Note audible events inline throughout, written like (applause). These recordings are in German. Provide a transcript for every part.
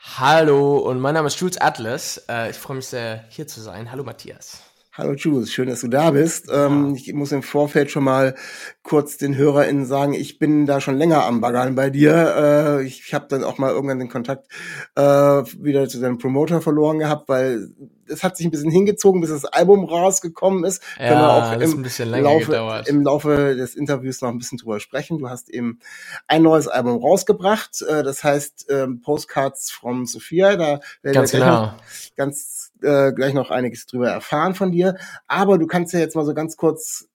Hallo und mein Name ist Jules Atlas. Äh, ich freue mich sehr, hier zu sein. Hallo Matthias. Hallo Jules, schön, dass du da bist. Ähm, ich muss im Vorfeld schon mal kurz den HörerInnen sagen, ich bin da schon länger am Baggern bei dir. Äh, ich ich habe dann auch mal irgendwann den Kontakt äh, wieder zu deinem Promoter verloren gehabt, weil es hat sich ein bisschen hingezogen, bis das Album rausgekommen ist. Ja, Können wir auch im ein bisschen länger Laufe, gedauert. im Laufe des Interviews noch ein bisschen drüber sprechen. Du hast eben ein neues Album rausgebracht, äh, das heißt ähm, Postcards from Sophia. Da werden Ganz wir genau. ganz äh, gleich noch einiges drüber erfahren von dir. Aber du kannst ja jetzt mal so ganz kurz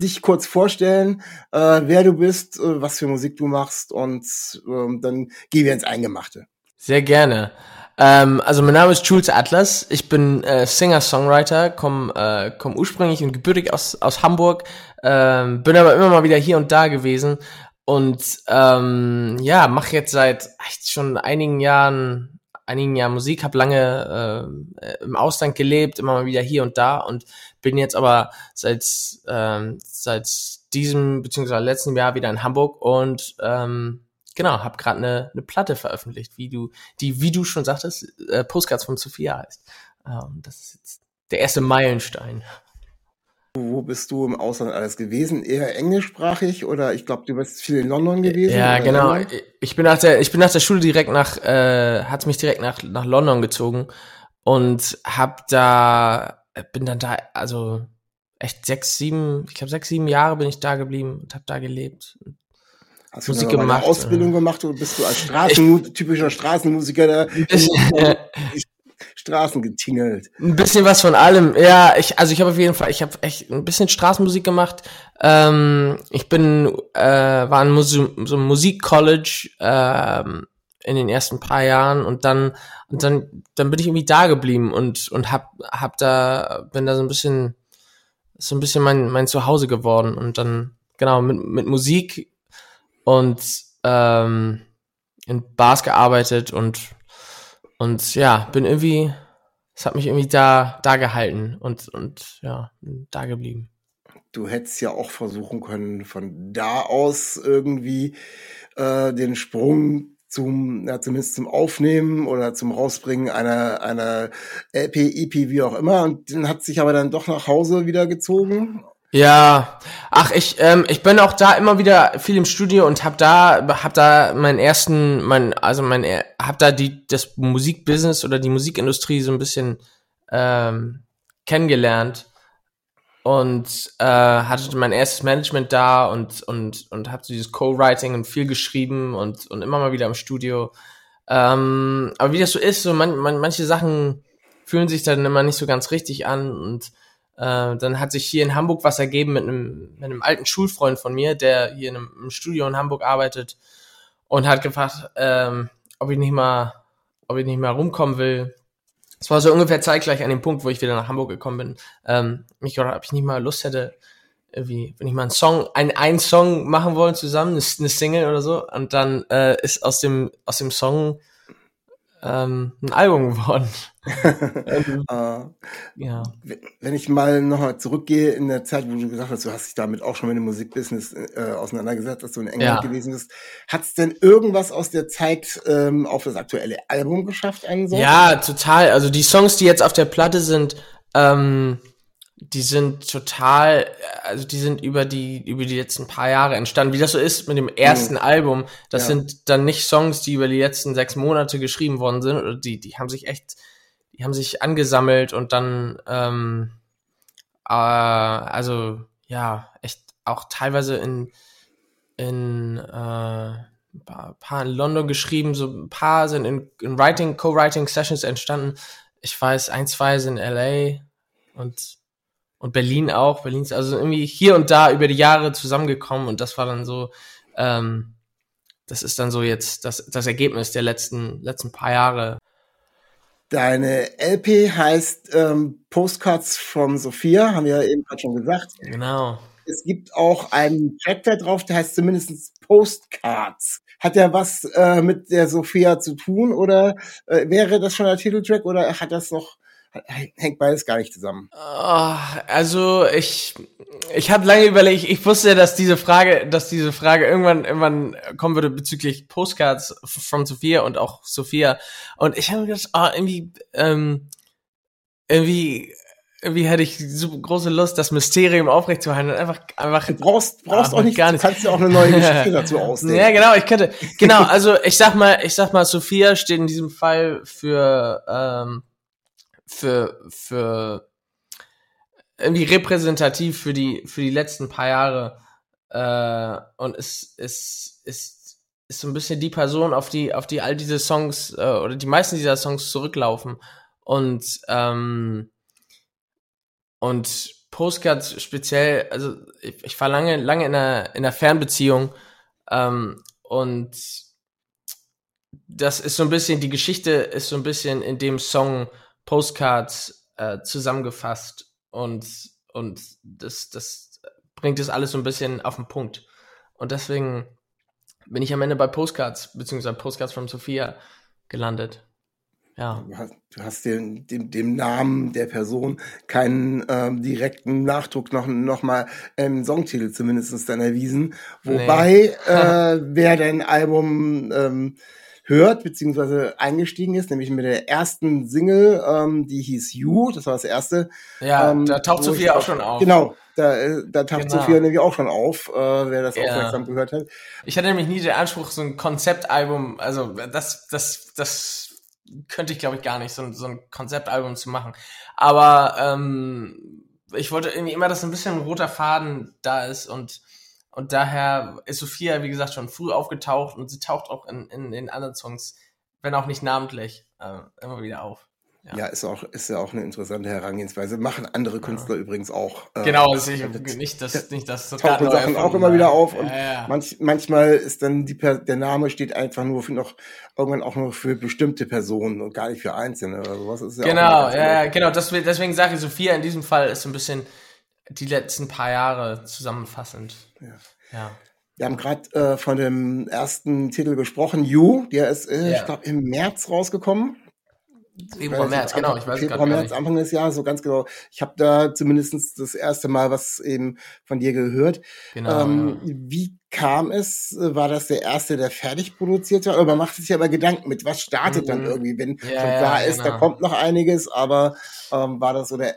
dich kurz vorstellen, äh, wer du bist, äh, was für Musik du machst und ähm, dann gehen wir ins Eingemachte. Sehr gerne. Ähm, also mein Name ist Jules Atlas. Ich bin äh, Singer-Songwriter, komme äh, komm ursprünglich und gebürtig aus, aus Hamburg, ähm, bin aber immer mal wieder hier und da gewesen und ähm, ja, mache jetzt seit echt schon einigen Jahren einigen Jahren Musik, habe lange äh, im Ausland gelebt, immer mal wieder hier und da und bin jetzt aber seit ähm, seit diesem beziehungsweise letzten Jahr wieder in Hamburg und ähm, genau, habe gerade eine eine Platte veröffentlicht, wie du die wie du schon sagtest, äh, Postcards von Sophia heißt. Ähm, das ist jetzt der erste Meilenstein. Wo bist du im Ausland alles gewesen? Eher englischsprachig oder ich glaube, du bist viel in London gewesen? Ja, genau. England? Ich bin nach der, ich bin nach der Schule direkt nach, äh, hat's mich direkt nach, nach London gezogen und hab da, bin dann da, also echt sechs, sieben, ich glaube sechs, sieben Jahre bin ich da geblieben und hab da gelebt. Hast du Musik mal eine gemacht, Ausbildung äh. gemacht oder bist du als Straßen, typischer Straßenmusiker da (laughs) bisschen, die (laughs) Straßen getingelt? ein bisschen was von allem. Ja, ich, also ich habe auf jeden Fall, ich habe echt ein bisschen Straßenmusik gemacht. Ähm, ich bin, äh, war in so einem Musikcollege ähm, in den ersten paar Jahren und dann, und dann, dann bin ich irgendwie da geblieben und und hab, hab da, bin da so ein bisschen, so ein bisschen mein mein Zuhause geworden und dann genau mit mit Musik und ähm, in Bars gearbeitet und und ja, bin irgendwie, es hat mich irgendwie da, da gehalten und, und ja, da geblieben. Du hättest ja auch versuchen können, von da aus irgendwie äh, den Sprung zum, ja, zumindest zum Aufnehmen oder zum Rausbringen einer, einer LP, EP, wie auch immer. Und dann hat sich aber dann doch nach Hause wieder gezogen. Ja, ach ich ähm, ich bin auch da immer wieder viel im Studio und hab da hab da meinen ersten mein also mein er- hab da die das Musikbusiness oder die Musikindustrie so ein bisschen ähm, kennengelernt und äh, hatte mein erstes Management da und und und hab so dieses Co-Writing und viel geschrieben und und immer mal wieder im Studio. Ähm, aber wie das so ist, so man, man, manche Sachen fühlen sich dann immer nicht so ganz richtig an und äh, dann hat sich hier in Hamburg was ergeben mit einem, mit einem alten Schulfreund von mir, der hier in einem, im Studio in Hamburg arbeitet und hat gefragt, ähm, ob ich nicht mal, ob ich nicht mal rumkommen will. Es war so ungefähr zeitgleich an dem Punkt, wo ich wieder nach Hamburg gekommen bin. Ähm, mich gefragt, ob ich nicht mal Lust hätte, irgendwie, wenn ich mal einen Song, einen, einen Song machen wollen zusammen, eine, eine Single oder so. Und dann äh, ist aus dem, aus dem Song ähm, ein Album geworden. ähm, (laughs) Äh, ja. wenn ich mal nochmal zurückgehe in der Zeit, wo du gesagt hast, du hast dich damit auch schon mit dem Musikbusiness äh, auseinandergesetzt, dass du in England Ja. gewesen bist, hat es denn irgendwas aus der Zeit ähm, auf das aktuelle Album geschafft, einen Song? Ja, total. Also die Songs, die jetzt auf der Platte sind, ähm, die sind total, also die sind über die, über die letzten paar Jahre entstanden. Wie das so ist mit dem ersten mhm. Album, das ja. sind dann nicht Songs, die über die letzten sechs Monate geschrieben worden sind, oder die, die haben sich echt, die haben sich angesammelt und dann, ähm, äh, also ja, echt auch teilweise in, in äh, ein paar in London geschrieben, so ein paar sind in, in Writing, Co-Writing Sessions entstanden. Ich weiß, ein, zwei sind in LA und und Berlin auch. Berlin ist also irgendwie hier und da über die Jahre zusammengekommen und das war dann so, ähm, das ist dann so jetzt das, das Ergebnis der letzten, letzten paar Jahre. Deine LP heißt ähm, Postcards from Sophia, haben wir ja eben gerade schon gesagt. Genau. Es gibt auch einen Track da drauf, der heißt zumindest Postcards. Hat der was äh, mit der Sophia zu tun oder äh, wäre das schon der Titeltrack oder hat das noch hängt beides gar nicht zusammen. Oh, also ich ich habe lange überlegt, ich wusste, dass diese Frage, dass diese Frage irgendwann irgendwann kommen würde bezüglich Postcards from Sophia und auch Sophia und ich habe gedacht, oh, irgendwie ähm, irgendwie irgendwie hätte ich so große Lust, das Mysterium aufrechtzuerhalten und einfach, einfach. Du brauchst, brauchst auch nicht, gar nicht. Du kannst ja auch eine neue (laughs) Geschichte dazu ausdenken. Ja, genau, ich könnte, genau, (laughs) also ich sag mal, ich sag mal, Sophia steht in diesem Fall für, ähm, für, für irgendwie repräsentativ für die, für die letzten paar Jahre. Äh, und es ist, ist, ist so ein bisschen die Person, auf die, auf die all diese Songs äh, oder die meisten dieser Songs zurücklaufen. Und, ähm, und Postcards speziell, also ich, ich war lange, lange in einer, in einer Fernbeziehung ähm, und das ist so ein bisschen, die Geschichte ist so ein bisschen in dem Song Postcards äh, zusammengefasst und, und das, das bringt es alles so ein bisschen auf den Punkt. Und deswegen bin ich am Ende bei Postcards, beziehungsweise Postcards from Sophia gelandet. Ja. Du hast, du hast dem, dem, dem Namen der Person keinen ähm, direkten Nachdruck noch, noch mal im Songtitel zumindest dann erwiesen. Wobei, nee. (laughs) äh, wer dein Album ähm, hört, beziehungsweise eingestiegen ist, nämlich mit der ersten Single, ähm, die hieß You, das war das erste. Ja, ähm, da taucht Sophia auch schon auf. Genau, da, äh, da taucht genau. Sophia nämlich auch schon auf, äh, wer das ja. aufmerksam gehört hat. Ich hatte nämlich nie den Anspruch, so ein Konzeptalbum, also das, das, das könnte ich glaube ich gar nicht, so, so ein Konzeptalbum zu machen. Aber ähm, ich wollte irgendwie immer, dass ein bisschen ein roter Faden da ist und und daher ist Sophia, wie gesagt, schon früh aufgetaucht und sie taucht auch in, in, in anderen Songs, wenn auch nicht namentlich, äh, immer wieder auf. Ja. ja, ist auch ist ja auch eine interessante Herangehensweise. Machen andere Künstler ja. übrigens auch. Äh, genau, das ist nicht das nicht das tauchen Sachen auch immer wieder auf und ja, manch, manchmal ist dann die der Name steht einfach nur für noch irgendwann auch nur für bestimmte Personen und gar nicht für einzelne oder sowas. Genau, ja, genau. Das, deswegen sage ich, Sophia in diesem Fall ist so ein bisschen die letzten paar Jahre zusammenfassend. Ja. ja. Wir haben gerade äh, von dem ersten Titel gesprochen, You, der ist, äh, ja. ich glaube, im März rausgekommen. Februar, März, genau, ich weiß Februar, März, Anfang des Jahres, so ganz genau. Ich habe da zumindest das erste Mal was eben von dir gehört. Genau. Ähm, wie kam es? War das der erste, der fertig produziert war? Aber man macht sich ja immer Gedanken mit, was startet mhm. dann irgendwie, wenn ja, schon klar ja, ist, genau. da kommt noch einiges, aber ähm, war das so der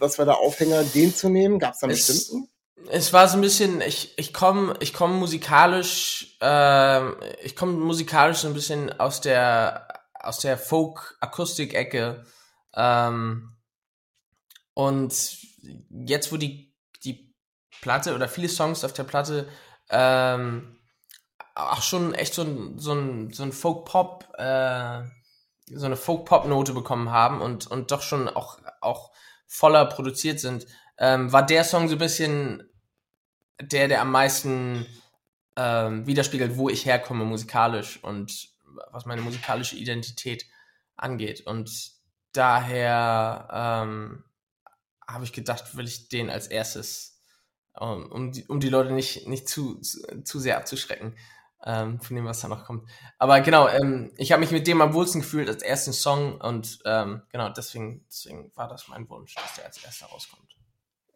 was war der Aufhänger, den zu nehmen? Gab es da einen es, bestimmten? Es war so ein bisschen, ich, ich komme ich komm musikalisch, äh, ich komme musikalisch so ein bisschen aus der, aus der Folk-Akustik-Ecke. Ähm, und jetzt, wo die, die Platte oder viele Songs auf der Platte ähm, auch schon echt so ein, so ein, so ein Folk-Pop, äh, so eine Folk-Pop-Note bekommen haben und, und doch schon auch, auch voller produziert sind, ähm, war der Song so ein bisschen der, der am meisten ähm, widerspiegelt, wo ich herkomme musikalisch und was meine musikalische Identität angeht. Und daher ähm, habe ich gedacht, will ich den als erstes, um, um, die, um die Leute nicht, nicht zu, zu, zu sehr abzuschrecken, ähm, von dem, was da noch kommt. Aber genau, ähm, ich habe mich mit dem am wohlsten gefühlt als ersten Song und ähm, genau, deswegen, deswegen war das mein Wunsch, dass der als erster rauskommt.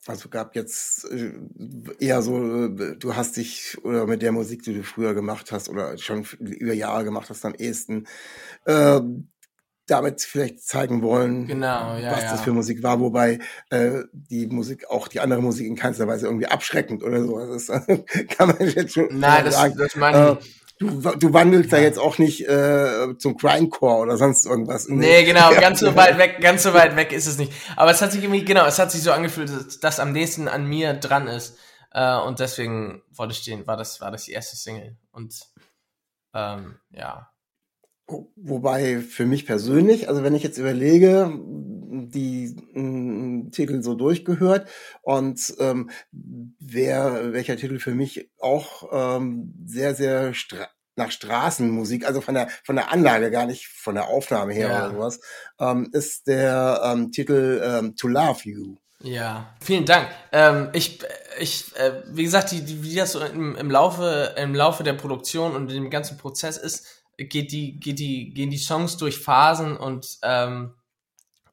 Also gab jetzt äh, eher so, äh, du hast dich oder mit der Musik, die du früher gemacht hast oder schon über Jahre gemacht hast, am ehesten äh, damit vielleicht zeigen wollen, genau, ja, was ja. das für Musik war, wobei äh, die Musik, auch die andere Musik in keinster Weise irgendwie abschreckend oder so. Ist, (laughs) kann man jetzt schon Nein, das, sagen. das meine ich. Äh, du, du wandelst ja. da jetzt auch nicht äh, zum Grindcore oder sonst irgendwas. Nee, genau, (laughs) ganz so weit weg, ganz so weit weg ist es nicht. Aber es hat sich irgendwie, genau, es hat sich so angefühlt, dass das am nächsten an mir dran ist. Äh, und deswegen wollte ich den, war das, war das die erste Single. Und ähm, ja. Wobei für mich persönlich, also wenn ich jetzt überlege, die m, Titel so durchgehört und ähm, wer welcher Titel für mich auch ähm, sehr sehr stra nach Straßenmusik, also von der von der Anlage gar nicht von der Aufnahme her Ja. oder sowas, ähm, ist der ähm, Titel ähm, To Love You. Ja, vielen Dank. Ähm, ich, ich, äh, wie gesagt, die, die, wie das so im, im Laufe, im Laufe der Produktion und dem ganzen Prozess ist, geht die, geht die, gehen die Songs durch Phasen und ähm,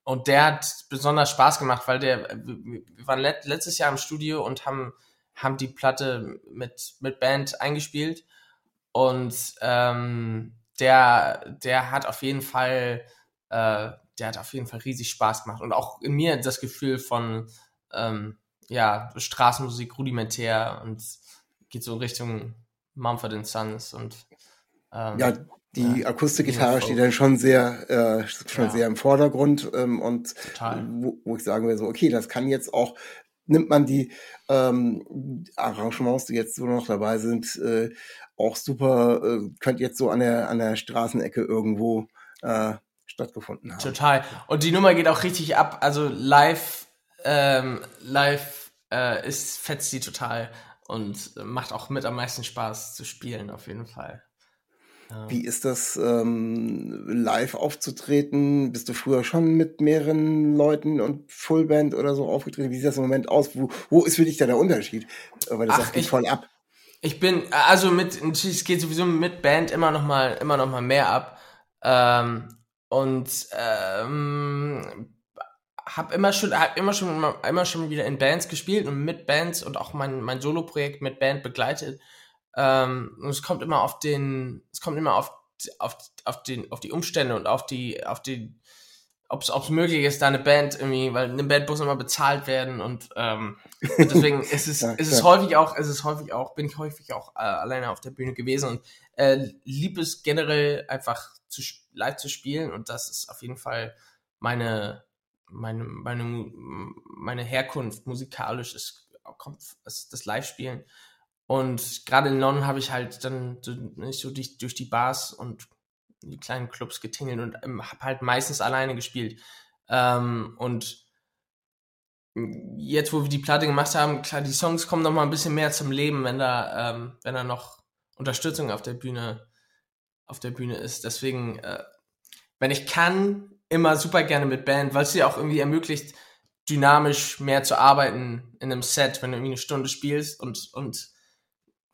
und der hat besonders Spaß gemacht, weil der, wir waren let, letztes Jahr im Studio und haben haben die Platte mit mit Band eingespielt und ähm, der der hat auf jeden Fall äh, der hat auf jeden Fall riesig Spaß gemacht und auch in mir das Gefühl von ähm, ja Straßenmusik rudimentär und geht so Richtung Mumford Sons und ähm, Ja, die Ja. Akustikgitarre steht dann schon sehr, äh, schon Ja. sehr im Vordergrund ähm, und wo, wo ich sagen will, so, okay, das kann jetzt auch, nimmt man die ähm, Arrangements, die jetzt so noch dabei sind, äh, auch super, äh, könnte jetzt so an der, an der Straßenecke irgendwo äh, stattgefunden haben. Total. Und die Nummer geht auch richtig ab. Also live, ähm, live äh, ist fetzt die total und macht auch mit am meisten Spaß zu spielen, auf jeden Fall. Ja. Wie ist das, ähm, live aufzutreten? Bist du früher schon mit mehreren Leuten und Fullband oder so aufgetreten? Wie sieht das im Moment aus? Wo, wo ist für dich da der Unterschied? Weil das Ach, sagt ich- voll ab. Ich bin, also mit, es geht sowieso mit Band immer noch mal, immer noch mal mehr ab. Ähm, und ähm, hab immer schon, hab immer schon, immer, immer schon wieder in Bands gespielt und mit Bands und auch mein, mein Solo-Projekt mit Band begleitet. Ähm, und es kommt immer auf den, es kommt immer auf, auf, auf den, auf die Umstände und auf die, auf die, ob es möglich ist, da eine Band irgendwie, weil eine Band muss immer bezahlt werden und, ähm, deswegen (laughs) ist es, Ja, ist es häufig auch, ist es häufig auch, bin ich häufig auch äh, alleine auf der Bühne gewesen und äh, lieb es generell einfach zu, live zu spielen und das ist auf jeden Fall meine, meine, meine, meine Herkunft musikalisch ist, kommt ist das Live-Spielen. Und gerade in London habe ich halt dann nicht so durch, durch die Bars und die kleinen Clubs getingelt und ähm, habe halt meistens alleine gespielt. Ähm, und jetzt, wo wir die Platte gemacht haben, klar, die Songs kommen noch mal ein bisschen mehr zum Leben, wenn da, ähm, wenn da noch Unterstützung auf der Bühne, auf der Bühne ist. Deswegen, äh, wenn ich kann, immer super gerne mit Band, weil es dir auch irgendwie ermöglicht, dynamisch mehr zu arbeiten in einem Set, wenn du irgendwie eine Stunde spielst und, und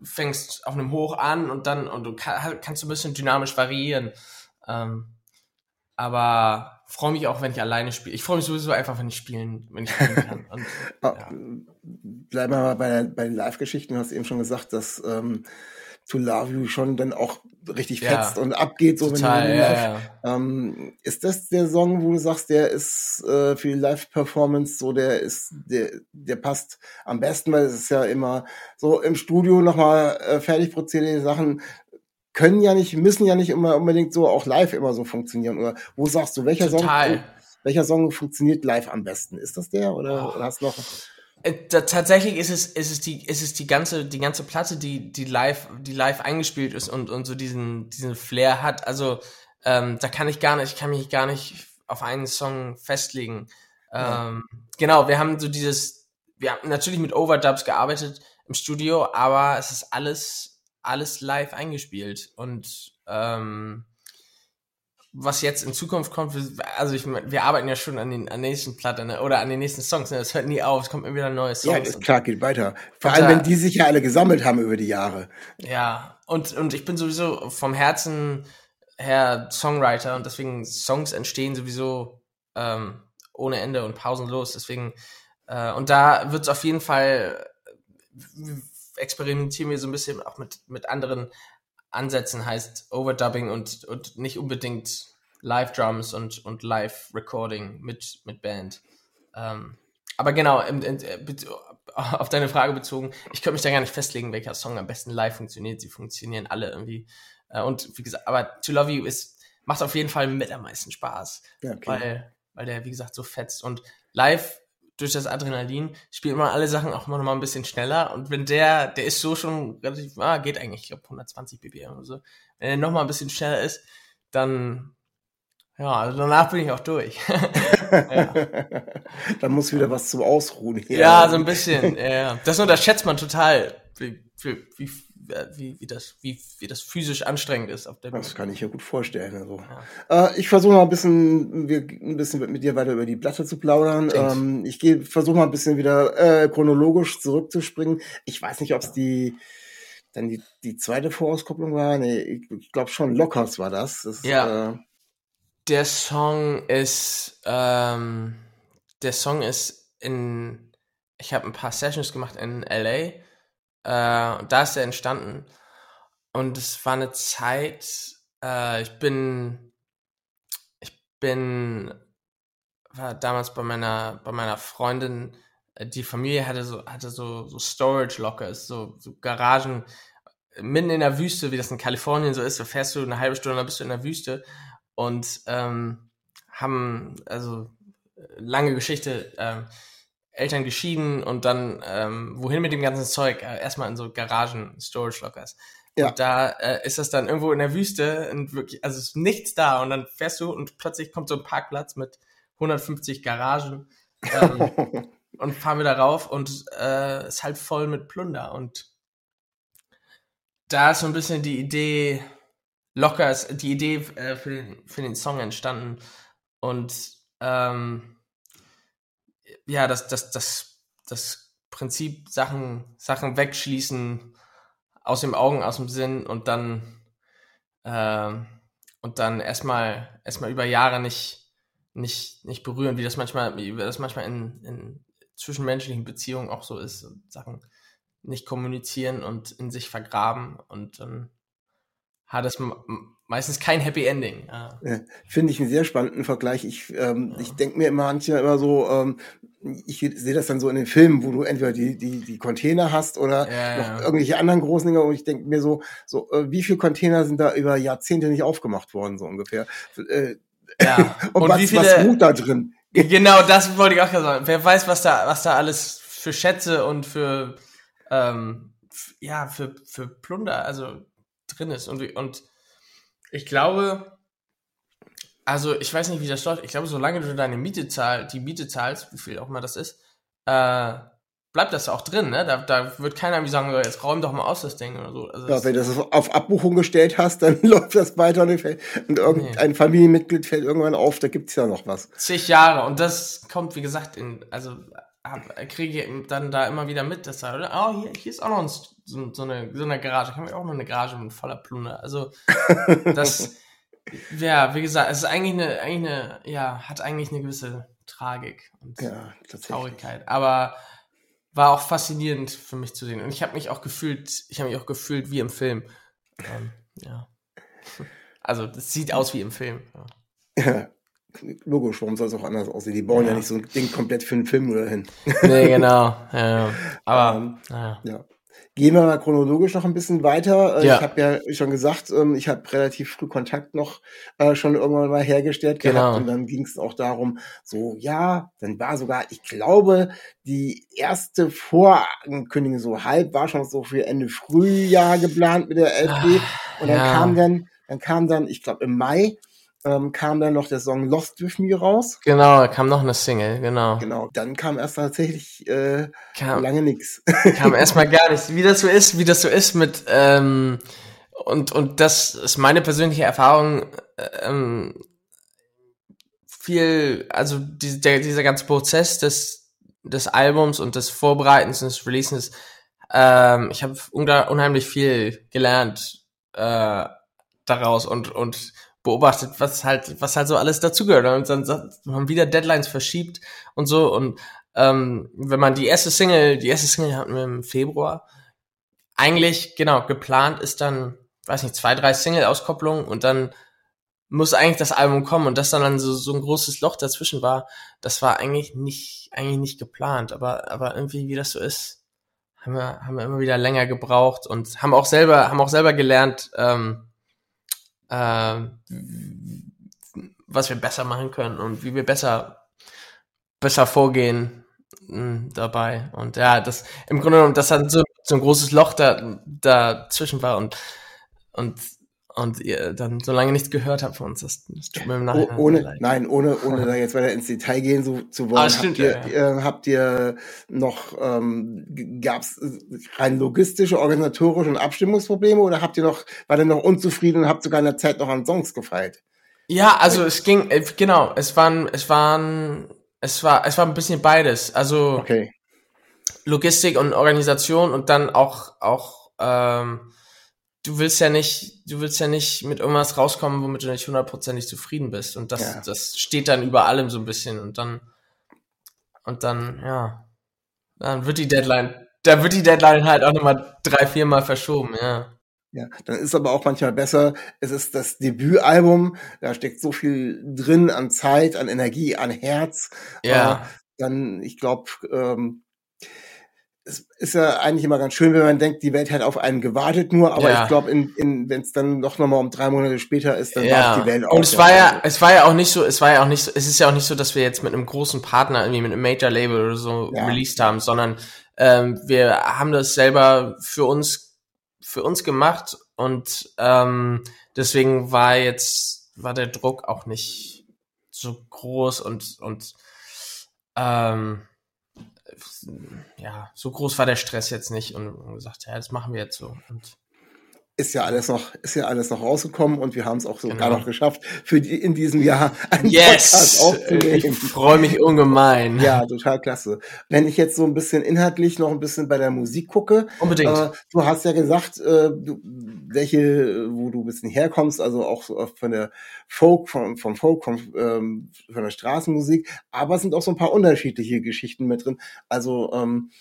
fängst auf einem Hoch an und dann und du kann, kannst du ein bisschen dynamisch variieren. Ähm, aber freue mich auch, wenn ich alleine spiele. Ich freue mich sowieso einfach, wenn ich spielen, wenn ich spielen kann. Und, (laughs) Ah, ja. Bleiben wir mal bei, bei den Live-Geschichten. Du hast eben schon gesagt, dass ähm, To Love You schon dann auch richtig Ja. fetzt und abgeht. So Total, wenn du ja, ja. Ähm, ist das der Song, wo du sagst, der ist äh, für die Live-Performance so, der ist, der, der passt am besten, weil es ist ja immer so im Studio nochmal äh, fertig produzierte Sachen können ja nicht, müssen ja nicht immer unbedingt so auch live immer so funktionieren. Oder wo sagst du, welcher Total. Song, welcher Song funktioniert live am besten? Ist das der oder, Oh. oder hast du noch? Äh, tatsächlich ist es, ist es die, ist es die ganze, die ganze Platte, die, die live, die live eingespielt ist und, und so diesen, diesen Flair hat. Also, ähm, da kann ich gar nicht, ich kann mich gar nicht auf einen Song festlegen. Ja. Ähm, genau, wir haben so dieses, wir haben natürlich mit Overdubs gearbeitet im Studio, aber es ist alles, alles live eingespielt und, ähm, was jetzt in Zukunft kommt, also ich mein, wir arbeiten ja schon an den an nächsten Platte ne? oder an den nächsten Songs, ne? das hört nie auf, es kommt immer wieder neue Ja, Songs. ist klar, geht weiter. Vor allem, da- wenn die sich ja alle gesammelt haben über die Jahre. Ja, und, und ich bin sowieso vom Herzen her Songwriter und deswegen Songs entstehen sowieso ähm, ohne Ende und pausenlos. Deswegen, äh, und da wird es auf jeden Fall, äh, experimentieren wir so ein bisschen auch mit, mit anderen Ansätzen, heißt Overdubbing und, und nicht unbedingt Live-Drums und, und Live-Recording mit, mit Band. Ähm, aber genau, in, in, auf deine Frage bezogen, ich könnte mich da gar nicht festlegen, welcher Song am besten live funktioniert. Sie funktionieren alle irgendwie. Äh, und wie gesagt, aber To Love You ist, macht auf jeden Fall mit am meisten Spaß. Ja, okay. Weil, weil der, wie gesagt, so fetzt. Und live durch das Adrenalin spielt man alle Sachen auch immer noch mal ein bisschen schneller. Und wenn der, der ist so schon relativ, ah, geht eigentlich, ich glaube 120 BPM oder so. Wenn er noch mal ein bisschen schneller ist, dann, ja, also danach bin ich auch durch. (laughs) ja. (laughs) Dann muss wieder was zum Ausruhen her. Ja, so ein bisschen, ja. Das unterschätzt man total, wie, wie, wie wie, wie, das, wie, wie das physisch anstrengend ist auf der Bühne. Das kann ich mir gut vorstellen. Also. Ja. Äh, ich versuche mal ein bisschen, wir, ein bisschen mit dir weiter über die Platte zu plaudern. Ähm, ich versuche mal ein bisschen wieder äh, chronologisch zurückzuspringen. Ich weiß nicht, ob es die dann die, die zweite Vorauskopplung war. Nee, ich, ich glaube schon Lockers war das. das ja. Äh, der Song ist, ähm, der Song ist in, ich habe ein paar Sessions gemacht in LA äh, da ist er entstanden. Und es war eine Zeit, äh, ich bin, ich bin, war damals bei meiner, bei meiner Freundin, äh, die Familie hatte so, hatte so, so Storage Lockers, so, so Garagen mitten in der Wüste, wie das in Kalifornien so ist. Da fährst du eine halbe Stunde, dann bist du in der Wüste und ähm, haben, also lange Geschichte, ähm, Eltern geschieden und dann ähm, wohin mit dem ganzen Zeug? Äh, erstmal in so Garagen, Storage Lockers. Ja. Und da äh, ist das dann irgendwo in der Wüste und wirklich, also ist nichts da und dann fährst du und plötzlich kommt so ein Parkplatz mit 150 Garagen ähm, (laughs) und fahren wir da rauf und äh, ist halt voll mit Plunder und da ist so ein bisschen die Idee, locker ist die Idee äh, für, den, für den Song entstanden und ähm, ja, das, das, das, das Prinzip Sachen, Sachen wegschließen, aus dem Augen, aus dem Sinn und dann, äh, und dann erstmal, erstmal über Jahre nicht, nicht, nicht berühren, wie das manchmal, wie das manchmal in, in zwischenmenschlichen Beziehungen auch so ist, Sachen nicht kommunizieren und in sich vergraben und dann hat es meistens kein Happy Ending. Ja. Ja, Finde ich einen sehr spannenden Vergleich. Ich, ähm, ja. ich denke mir immer manchmal immer so, ähm, ich sehe das dann so in den Filmen, wo du entweder die, die, die Container hast oder noch irgendwelche anderen großen Dinge und ich denke mir so, so äh, wie viele Container sind da über Jahrzehnte nicht aufgemacht worden, so ungefähr. Äh, ja. (laughs) und, und was, wie viele, was ruht da drin? Genau, das wollte ich auch sagen. Wer weiß, was da, was da alles für Schätze und für, ähm, ja, für, für Plunder, also drin ist. Und, und ich glaube, also ich weiß nicht, wie das läuft. Ich glaube, solange du deine Miete zahlst, die Miete zahlst, wie viel auch immer das ist, äh, bleibt das auch drin, ne? Da, da wird keiner wie sagen, jetzt räum doch mal aus das Ding oder so. Also ja, wenn du das auf Abbuchung gestellt hast, dann (laughs) läuft das weiter und, und irgendein nee. Familienmitglied fällt irgendwann auf, da gibt's ja noch was. Zig Jahre und das kommt, wie gesagt, in, also kriege ich dann da immer wieder mit, dass da, oh, hier, hier ist auch noch ein, so, so, eine, so eine Garage, ich habe auch noch eine Garage mit voller Plunder. Also das, (laughs) ja, wie gesagt, es ist eigentlich eine, eigentlich eine, ja, hat eigentlich eine gewisse Tragik und ja, Traurigkeit. Aber war auch faszinierend für mich zu sehen. Und ich habe mich auch gefühlt, ich habe mich auch gefühlt wie im Film. Ähm, ja. (laughs) Also, das sieht aus wie im Film. Ja. Logisch, warum soll es auch anders aussehen? Die bauen ja. ja. nicht so ein Ding komplett für einen Film oder hin. Nee, (laughs) genau. Ja, aber, ähm, ja. ja. Gehen wir mal chronologisch noch ein bisschen weiter. Äh, ja. Ich habe ja schon gesagt, ähm, ich habe relativ früh Kontakt noch äh, schon irgendwann mal hergestellt gehabt genau. und dann ging es auch darum, so ja, dann war sogar, ich glaube, die erste Vorankündigung so halb war schon so für Ende Frühjahr geplant mit der LP und dann ja. kam dann, dann kam dann, ich glaube im Mai ähm, kam dann noch der Song Lost With Me raus. Genau, da kam noch eine Single, genau. Genau, dann kam erst tatsächlich äh, kam, lange nix. kam (laughs) erstmal gar nichts. Wie das so ist, wie das so ist mit ähm, und und das ist meine persönliche Erfahrung. Ähm, viel, also die, der, dieser ganze Prozess des des Albums und des Vorbereitens und des Releases, ähm, ich habe unheimlich viel gelernt äh, daraus und und beobachtet, was halt, was halt so alles dazugehört. Und dann sagt man wieder Deadlines verschiebt und so. Und ähm, wenn man die erste Single, die erste Single hatten wir im Februar, eigentlich, genau, geplant ist dann, weiß nicht, zwei, drei Single-Auskopplungen und dann muss eigentlich das Album kommen und dass dann, dann so, so ein großes Loch dazwischen war, das war eigentlich nicht, eigentlich nicht geplant, aber, aber irgendwie, wie das so ist, haben wir, haben wir immer wieder länger gebraucht und haben auch selber, haben auch selber gelernt, ähm, äh, was wir besser machen können und wie wir besser, besser vorgehen hm, dabei. Und ja, das, im Grunde genommen, dass dann so, so ein großes Loch da, dazwischen war und, und und ihr dann so lange nichts gehört habt von uns. Das, das tut mir im Nachhinein oh, ohne, leid. Nein, ohne, ohne (laughs) da jetzt weiter ins Detail gehen so, zu wollen. Ah, stimmt, habt, ihr, ja, ja. Äh, habt ihr noch, ähm, gab es rein logistische, organisatorische und Abstimmungsprobleme oder habt ihr noch, war ihr noch unzufrieden und habt sogar in der Zeit noch an Songs gefeilt? Ja, also es ging, äh, genau, es waren, es waren, es war, es war ein bisschen beides. Also okay. Logistik und Organisation und dann auch, auch, ähm, du willst ja nicht, du willst ja nicht mit irgendwas rauskommen, womit du nicht hundertprozentig zufrieden bist. Und das, ja. das steht dann über allem so ein bisschen. Und dann, und dann, ja, dann wird die Deadline, da wird die Deadline halt auch nochmal drei, viermal verschoben, ja. Ja, dann ist aber auch manchmal besser, es ist das Debütalbum, da steckt so viel drin an Zeit, an Energie, an Herz. Ja. Äh, dann, ich glaube, ähm, es ist ja eigentlich immer ganz schön, wenn man denkt, die Welt hat auf einen gewartet nur, aber ja. ich glaube, in, in, wenn es dann doch nochmal um drei Monate später ist, dann ja. die Welt auch. Und es war ja, es war ja auch nicht so, es war ja auch nicht so, es ist ja auch nicht so, dass wir jetzt mit einem großen Partner irgendwie mit einem Major Label oder so ja. released haben, sondern ähm, wir haben das selber für uns, für uns gemacht und ähm, deswegen war jetzt, war der Druck auch nicht so groß und, und ähm, ja, so groß war der Stress jetzt nicht und, gesagt, ja, das machen wir jetzt so. Und ist ja alles noch, ist ja alles noch rausgekommen und wir haben es auch sogar genau. noch geschafft, für die in diesem Jahr einen yes! Podcast aufzunehmen. Ich freue mich ungemein. Ja, total klasse. Wenn ich jetzt so ein bisschen inhaltlich noch ein bisschen bei der Musik gucke. Unbedingt. Äh, du hast ja gesagt, äh, du, welche, wo du ein bisschen herkommst, also auch so von der Folk, von, von Folk, von, ähm, von der Straßenmusik, aber es sind auch so ein paar unterschiedliche Geschichten mit drin. Also, ähm,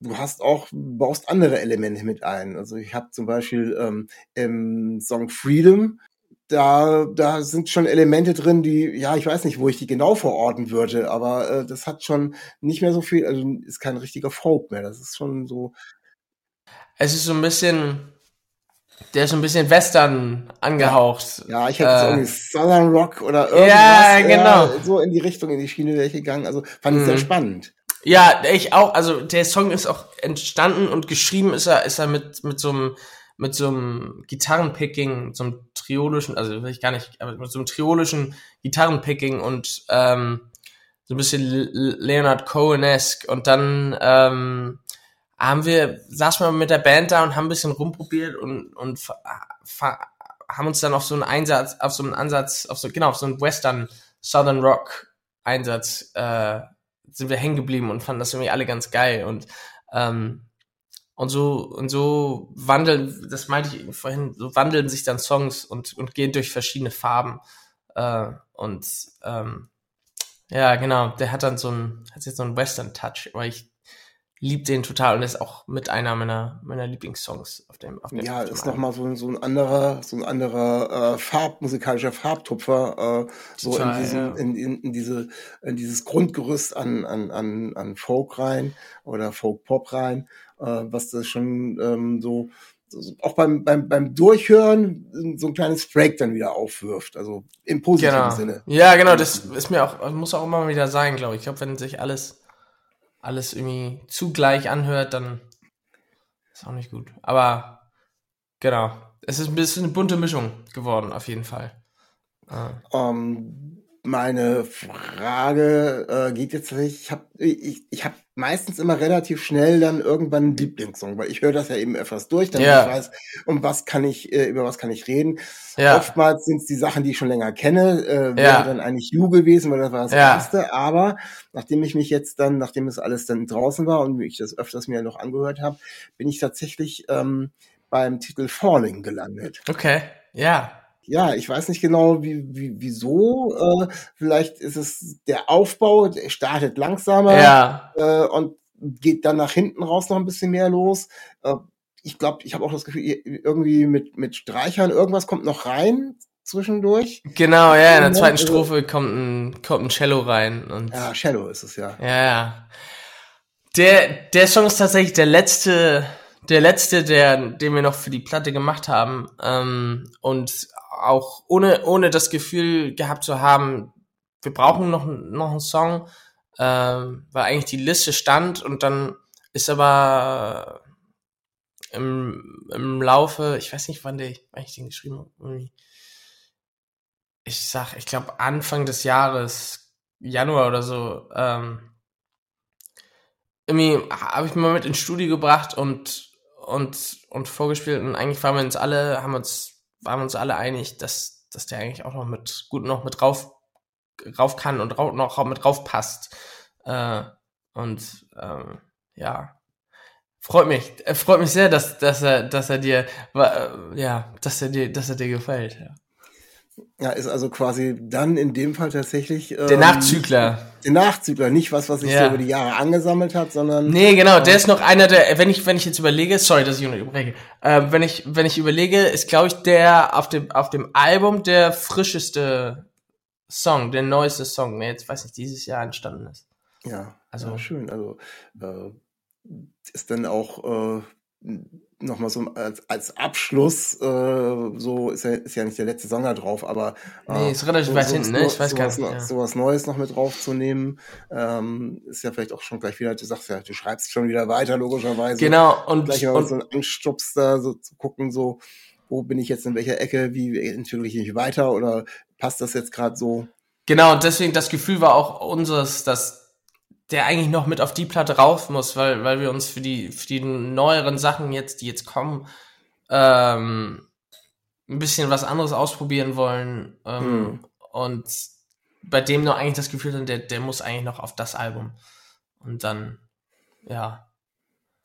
du hast auch, baust andere Elemente mit ein. Also ich habe zum Beispiel ähm, im Song Freedom, da, da sind schon Elemente drin, die, ja, ich weiß nicht, wo ich die genau verorten würde, aber äh, das hat schon nicht mehr so viel, also ist kein richtiger Folk mehr. Das ist schon so. Es ist so ein bisschen, der ist so ein bisschen Western angehaucht. Ja, ich hätte äh, irgendwie Southern Rock oder irgendwas. Ja, genau. Äh, so in die Richtung, in die Schiene wäre ich gegangen. Also fand ich mhm. sehr spannend. Ja, ich auch. Also der Song ist auch entstanden und geschrieben ist er, ist er mit mit so einem mit so einem Gitarrenpicking, so einem triolischen, also will ich gar nicht, aber mit so einem triolischen Gitarrenpicking und ähm, so ein bisschen Leonard Cohen-esque und dann ähm, haben wir, saßen wir mit der Band da und haben ein bisschen rumprobiert und, und haben uns dann auf so einen Einsatz, auf so einen Ansatz, auf so, genau, auf so einen Western Southern Rock Einsatz äh, sind wir hängen geblieben und fanden das irgendwie alle ganz geil. Und ähm, und so und so wandeln, das meinte ich vorhin, so wandeln sich dann Songs und und gehen durch verschiedene Farben. Äh, und ähm, ja genau, der hat dann so ein hat jetzt so einen Western Touch, aber ich lieb den total und ist auch mit einer meiner meiner Lieblingssongs auf dem auf dem Ja, auf dem ist nochmal so, so ein anderer so ein anderer äh, Farb musikalischer Farbtupfer äh, so total, in, diesen, ja. in, in, in diese in dieses Grundgerüst an an an an Folk rein oder Folk Pop rein, äh, was das schon ähm, so auch beim, beim, beim Durchhören so ein kleines Break dann wieder aufwirft, also im positiven genau. Sinne. Ja, genau, das ist mir auch, muss auch immer wieder sein, glaube ich. Ich glaube, wenn sich alles alles irgendwie zugleich anhört, dann ist auch nicht gut. Aber genau, es ist ein bisschen eine bunte Mischung geworden, auf jeden Fall. Ah. Um, meine Frage äh, geht jetzt tatsächlich, ich habe ich, ich hab meistens immer relativ schnell dann irgendwann einen Lieblingssong, weil ich höre das ja eben etwas durch, damit ja. ich weiß, um was kann ich, äh, über was kann ich reden. Ja. Oftmals sind es die Sachen, die ich schon länger kenne, äh, wäre ja. dann eigentlich You gewesen, weil das war das erste. Aber nachdem ich mich jetzt dann, nachdem es alles dann draußen war und ich das öfters mir noch angehört habe, bin ich tatsächlich ähm, beim Titel Falling gelandet. Okay, ja ja, ich weiß nicht genau, wie, wie, wieso. Äh, vielleicht ist es der Aufbau, der startet langsamer ja. äh, und geht dann nach hinten raus noch ein bisschen mehr los. Äh, ich glaube, ich habe auch das Gefühl, irgendwie mit, mit Streichern, irgendwas kommt noch rein. zwischendurch. Genau, ja, in der Ja, zweiten also- Strophe kommt ein, kommt ein Cello rein und Ja, Shadow ist es ja. Ja, ja. Der, der Song ist tatsächlich der letzte, der letzte, der, den wir noch für die Platte gemacht haben. Ähm, und auch ohne, ohne das Gefühl gehabt zu haben, wir brauchen noch, noch einen Song, ähm, weil eigentlich die Liste stand und dann ist aber im, im Laufe, ich weiß nicht, wann, der, wann ich den geschrieben habe, ich sag, ich glaube Anfang des Jahres, Januar oder so, ähm, irgendwie habe ich mir mit ins Studio gebracht und und und vorgespielt und eigentlich waren wir uns alle haben uns waren uns alle einig, dass dass der eigentlich auch noch mit gut noch mit drauf rauf kann und rau, noch mit drauf passt äh, und ähm, ja freut mich äh, freut mich sehr, dass dass er dass er dir äh, ja dass er dir dass er dir gefällt ja. Ja, ist also quasi dann in dem Fall tatsächlich ähm, der Nachzügler Der Nachzügler, nicht was, was sich Ja. so über die Jahre angesammelt hat, sondern Nee, genau, der ist noch einer der, wenn ich, wenn ich jetzt überlege, sorry, dass ich unterbreche, äh, wenn ich, wenn ich überlege, ist glaube ich der auf dem, auf dem Album der frischeste Song, der neueste Song, der jetzt, weiß nicht, dieses Jahr entstanden ist. ja, Also- also schön. Also äh, ist dann auch äh, nochmal so als, als Abschluss, äh, so ist ja, ist ja nicht der letzte Song da drauf, aber äh, Nee, ist relativ weit hinten, ne? Ich weiß gar sowas, nicht, ja. sowas Neues noch mit draufzunehmen, ähm, ist ja vielleicht auch schon gleich wieder, du sagst ja, du schreibst schon wieder weiter, logischerweise. Genau, und, Gleich mal und so ein Anstups da, so zu gucken, so, wo bin ich jetzt in welcher Ecke, wie entwickle ich mich weiter oder passt das jetzt gerade so? Genau, und deswegen das Gefühl war auch unseres, dass der eigentlich noch mit auf die Platte rauf muss, weil, weil wir uns für die, für die neueren Sachen jetzt, die jetzt kommen, ähm, ein bisschen was anderes ausprobieren wollen. Ähm, Hm. Und bei dem nur eigentlich das Gefühl hat, der, der muss eigentlich noch auf das Album. Und dann, ja.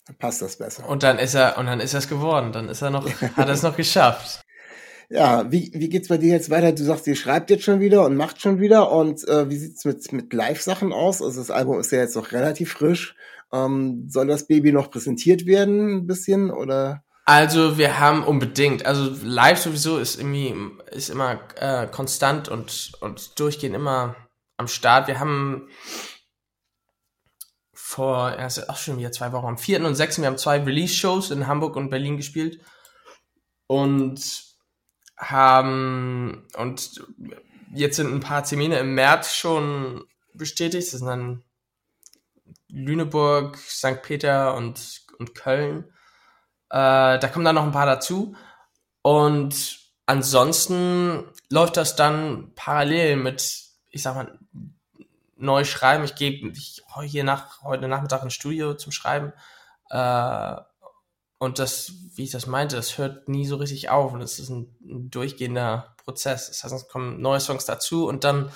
Dann passt das besser. Und dann ist er, und dann ist er es geworden. Dann ist er noch, (laughs) hat er es noch geschafft. Ja, wie, wie geht's bei dir jetzt weiter? Du sagst, ihr schreibt jetzt schon wieder und macht schon wieder. Und äh, wie sieht's mit, mit Live-Sachen aus? Also das Album ist ja jetzt noch relativ frisch. Ähm, soll das Baby noch präsentiert werden, ein bisschen? Oder? Also wir haben unbedingt, also live sowieso ist irgendwie ist immer äh, konstant und und durchgehend immer am Start. Wir haben vor ja, ist auch schon wieder zwei Wochen am 4. und 6. wir haben zwei Release-Shows in Hamburg und Berlin gespielt und haben und jetzt sind ein paar Termine im März schon bestätigt. Das sind dann Lüneburg, St. Peter und und Köln. Äh, da kommen dann noch ein paar dazu. Und ansonsten läuft das dann parallel mit, ich sag mal, neu schreiben. Ich gehe ich, hier nach, heute Nachmittag ins Studio zum Schreiben. Äh, und das, wie ich das meinte, das hört nie so richtig auf. Und es ist ein, ein durchgehender Prozess. Das heißt, es kommen neue Songs dazu und dann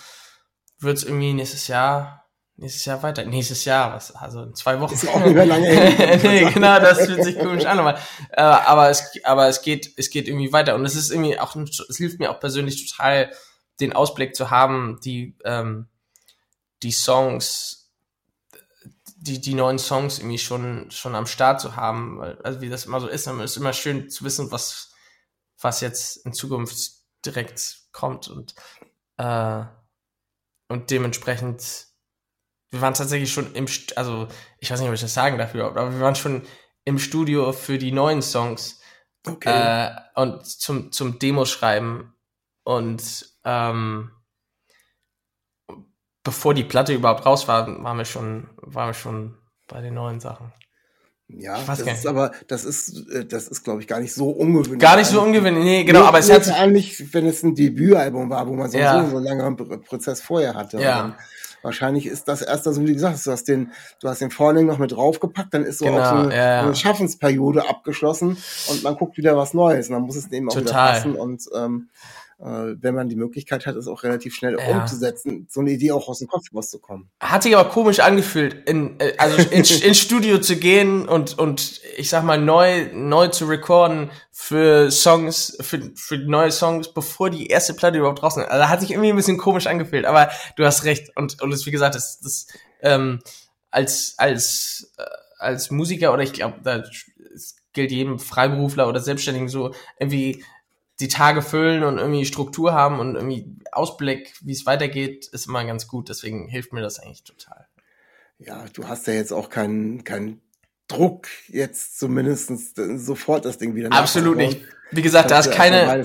wird es irgendwie nächstes Jahr Nächstes Jahr weiter. Nächstes Jahr, was, also in zwei Wochen. Ist auch nicht mehr lange (laughs) nee, genau, das fühlt sich komisch an, aber, äh, aber es, aber es geht, es geht irgendwie weiter. Und es ist irgendwie auch, es hilft mir auch persönlich total, den Ausblick zu haben, die, ähm, die Songs, die, die neuen Songs irgendwie schon, schon am Start zu haben, weil, also wie das immer so ist, es ist immer schön zu wissen, was, was jetzt in Zukunft direkt kommt und, äh, und dementsprechend, wir waren tatsächlich schon im, St also ich weiß nicht, ob ich das sagen darf überhaupt, aber wir waren schon im Studio für die neuen Songs Okay. äh, und zum, zum Demos schreiben und ähm, bevor die Platte überhaupt raus war, waren wir schon, waren wir schon bei den neuen Sachen. ja, das ist aber, das ist, äh, das ist, glaube ich, gar nicht so ungewöhnlich. Gar nicht so ungewöhnlich, nee, genau, Nee, aber es hat nicht, wenn es ein Debütalbum war, wo man so, Ja. so, einen langen Pr- Prozess vorher hatte. Ja. Wahrscheinlich ist das erst, also wie du gesagt hast, du hast den, du hast den Vorling noch mit draufgepackt, dann ist so Genau, auch so eine, ja, eine Schaffensperiode abgeschlossen und man guckt wieder was Neues und dann muss es eben auch wieder Total. passen und ähm, äh, wenn man die Möglichkeit hat, es auch relativ schnell Ja. umzusetzen, so eine Idee auch aus dem Kopf rauszukommen. Hat sich aber komisch angefühlt, in, äh, also ins, (laughs) ins Studio zu gehen und, und ich sag mal neu, neu zu recorden für Songs, für, für neue Songs, bevor die erste Platte überhaupt draußen ist. Also hat sich irgendwie ein bisschen komisch angefühlt, aber du hast recht. Und, und das, wie gesagt, das, das ähm, als, als, äh, als Musiker oder ich glaube, da gilt jedem Freiberufler oder Selbstständigen so, irgendwie die Tage füllen und irgendwie Struktur haben und irgendwie Ausblick, wie es weitergeht, ist immer ganz gut. Deswegen hilft mir das eigentlich total. Ja, du hast ja jetzt auch keinen keinen Druck, jetzt zumindest sofort das Ding wieder Absolut nicht. Wie gesagt, da ist keine,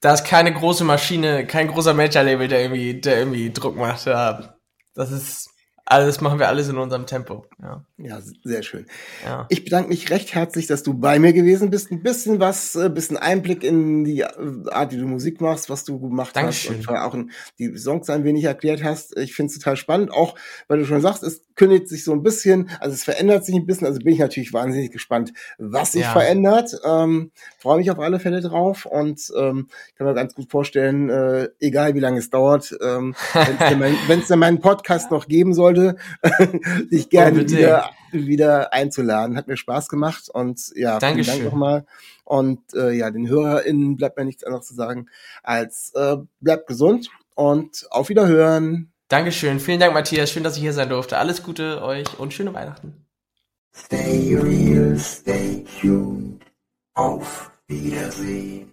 da ist keine große Maschine, kein großer Major-Label, der irgendwie, der irgendwie Druck macht. Das ist, alles machen wir alles in unserem Tempo. Ja, ja sehr schön. Ja. Ich bedanke mich recht herzlich, dass du bei mir gewesen bist. Ein bisschen was, ein äh, bisschen Einblick in die äh, Art, wie du Musik machst, was du gemacht Dankeschön. hast und auch in die Songs ein wenig erklärt hast. Ich finde es total spannend, auch weil du schon sagst, es kündigt sich so ein bisschen, also es verändert sich ein bisschen. Also bin ich natürlich wahnsinnig gespannt, was sich ja. verändert. Ähm, Freue mich auf alle Fälle drauf und ähm, kann mir ganz gut vorstellen, äh, egal wie lange es dauert, ähm, wenn es denn (laughs) meinen Podcast noch geben soll, sollte, (laughs) dich gerne wieder, wieder einzuladen. Hat mir Spaß gemacht und ja, Dankeschön. vielen Dank nochmal. Und äh, ja, den HörerInnen bleibt mir nichts anderes zu sagen als äh, bleibt gesund und auf Wiederhören. Dankeschön. Vielen Dank, Matthias. Schön, dass ich hier sein durfte. Alles Gute euch und schöne Weihnachten. Stay real, stay tuned. Auf Wiedersehen.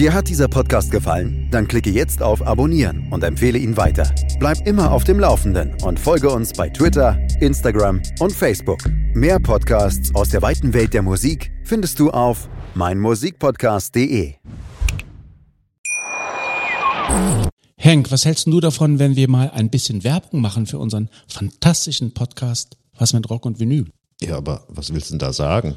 Dir hat dieser Podcast gefallen? Dann klicke jetzt auf Abonnieren und empfehle ihn weiter. Bleib immer auf dem Laufenden und folge uns bei Twitter, Instagram und Facebook. Mehr Podcasts aus der weiten Welt der Musik findest du auf meinmusikpodcast.de. Henk, was hältst du davon, wenn wir mal ein bisschen Werbung machen für unseren fantastischen Podcast Was mit Rock und Vinyl? Ja, aber was willst du denn da sagen?